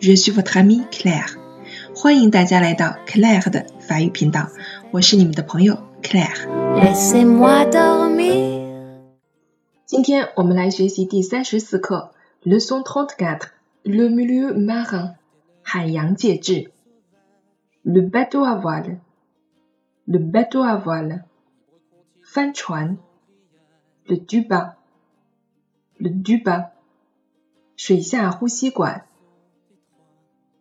FM，je suis votre amie Claire。欢迎大家来到 Claire 的法语频道，我是你们的朋友 Claire。Laissez-moi dormir. 今天我们来学习第三十四课，Leçon trente-quatre，le milieu marin，海洋介质。Le bateau à voile，le bateau à voile，帆船。Le tuba，le tuba，水下呼吸管。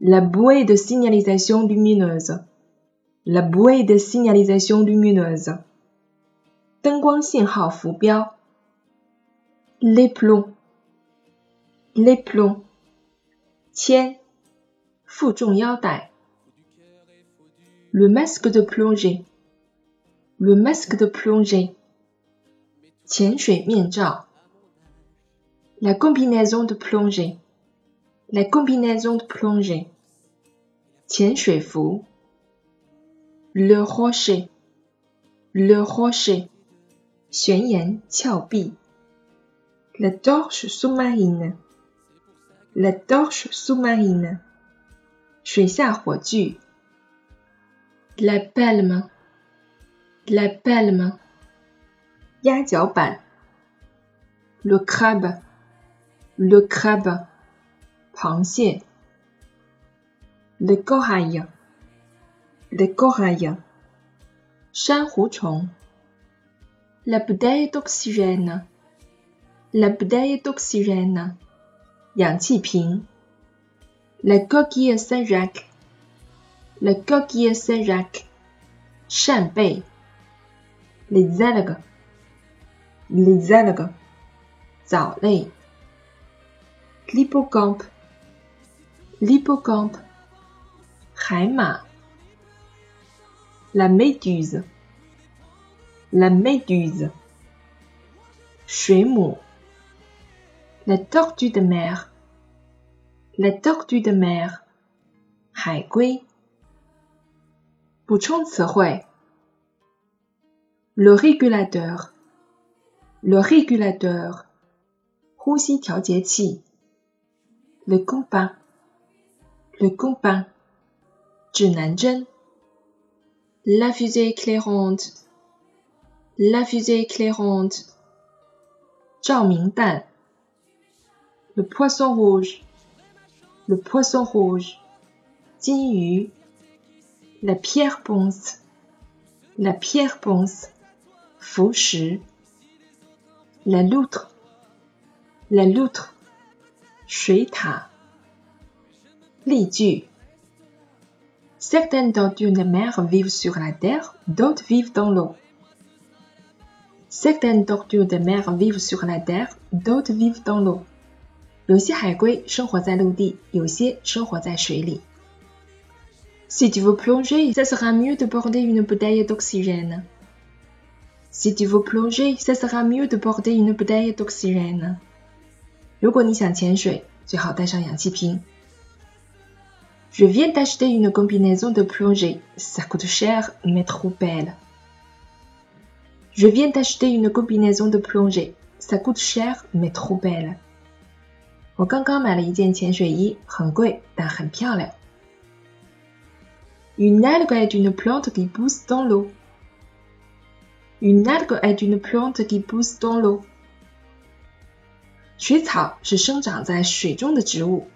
La bouée de signalisation lumineuse，la bouée de signalisation lumineuse，灯光信号浮标。Les plombs, les plombs，铅，负重腰带。Le masque de plongée, le masque de plongée，潜水面罩。La combinaison de plongée, la combinaison de plongée. Tien shui fu. Le rocher. Le rocher. Xuan yan qiao bi. La torche sous-marine. La torche sous-marine. Shui xia huo ju. La palme. La palme. Ya jiao ban. Le crabe. Le crabe. 螃蟹。Le corail, le corail，珊瑚虫。La bouteille d'oxygène。La bouteille d'oxygène，氧气瓶。La coquille Saint-Jacques, la coquille Saint-Jacques，扇贝。Les algues, les algues，藻类。L'hippocampe, l'hippocampe, Haima, la méduse, la méduse, Shuimu, la tortue de mer, la tortue de mer, Haigui. Le régulateur, le régulateur, le compas le compas, Junanjen, la fusée éclairante, la fusée éclairante, Zhao le poisson rouge, le poisson rouge, Yu, la pierre ponce, la pierre ponce, Fou la loutre, la loutre, Shui 例句：Certaines tortues de mer vivent sur la terre, d'autres vivent dans l'eau. Certaines tortues de mer vivent sur la terre, d'autres vivent dans l'eau. 有些海龟生活在陆地，有些生活在水里。Si tu veux plonger, ça sera mieux de porter une bouteille d'oxygène. Si tu veux plonger, ça sera mieux de porter une bouteille d'oxygène. 如果你想潜水，最好带上氧气瓶。 Je viens d'acheter une combinaison de plongée. Ça coûte cher, mais trop belle. Je viens d'acheter une combinaison de plongée. Ça coûte cher, mais trop belle. 我刚刚买了一件潜水衣，很贵，但很漂亮。Une algue est une plante qui pousse dans l'eau. Une algue est une plante qui pousse dans l'eau. 水草是生长在水中的植物。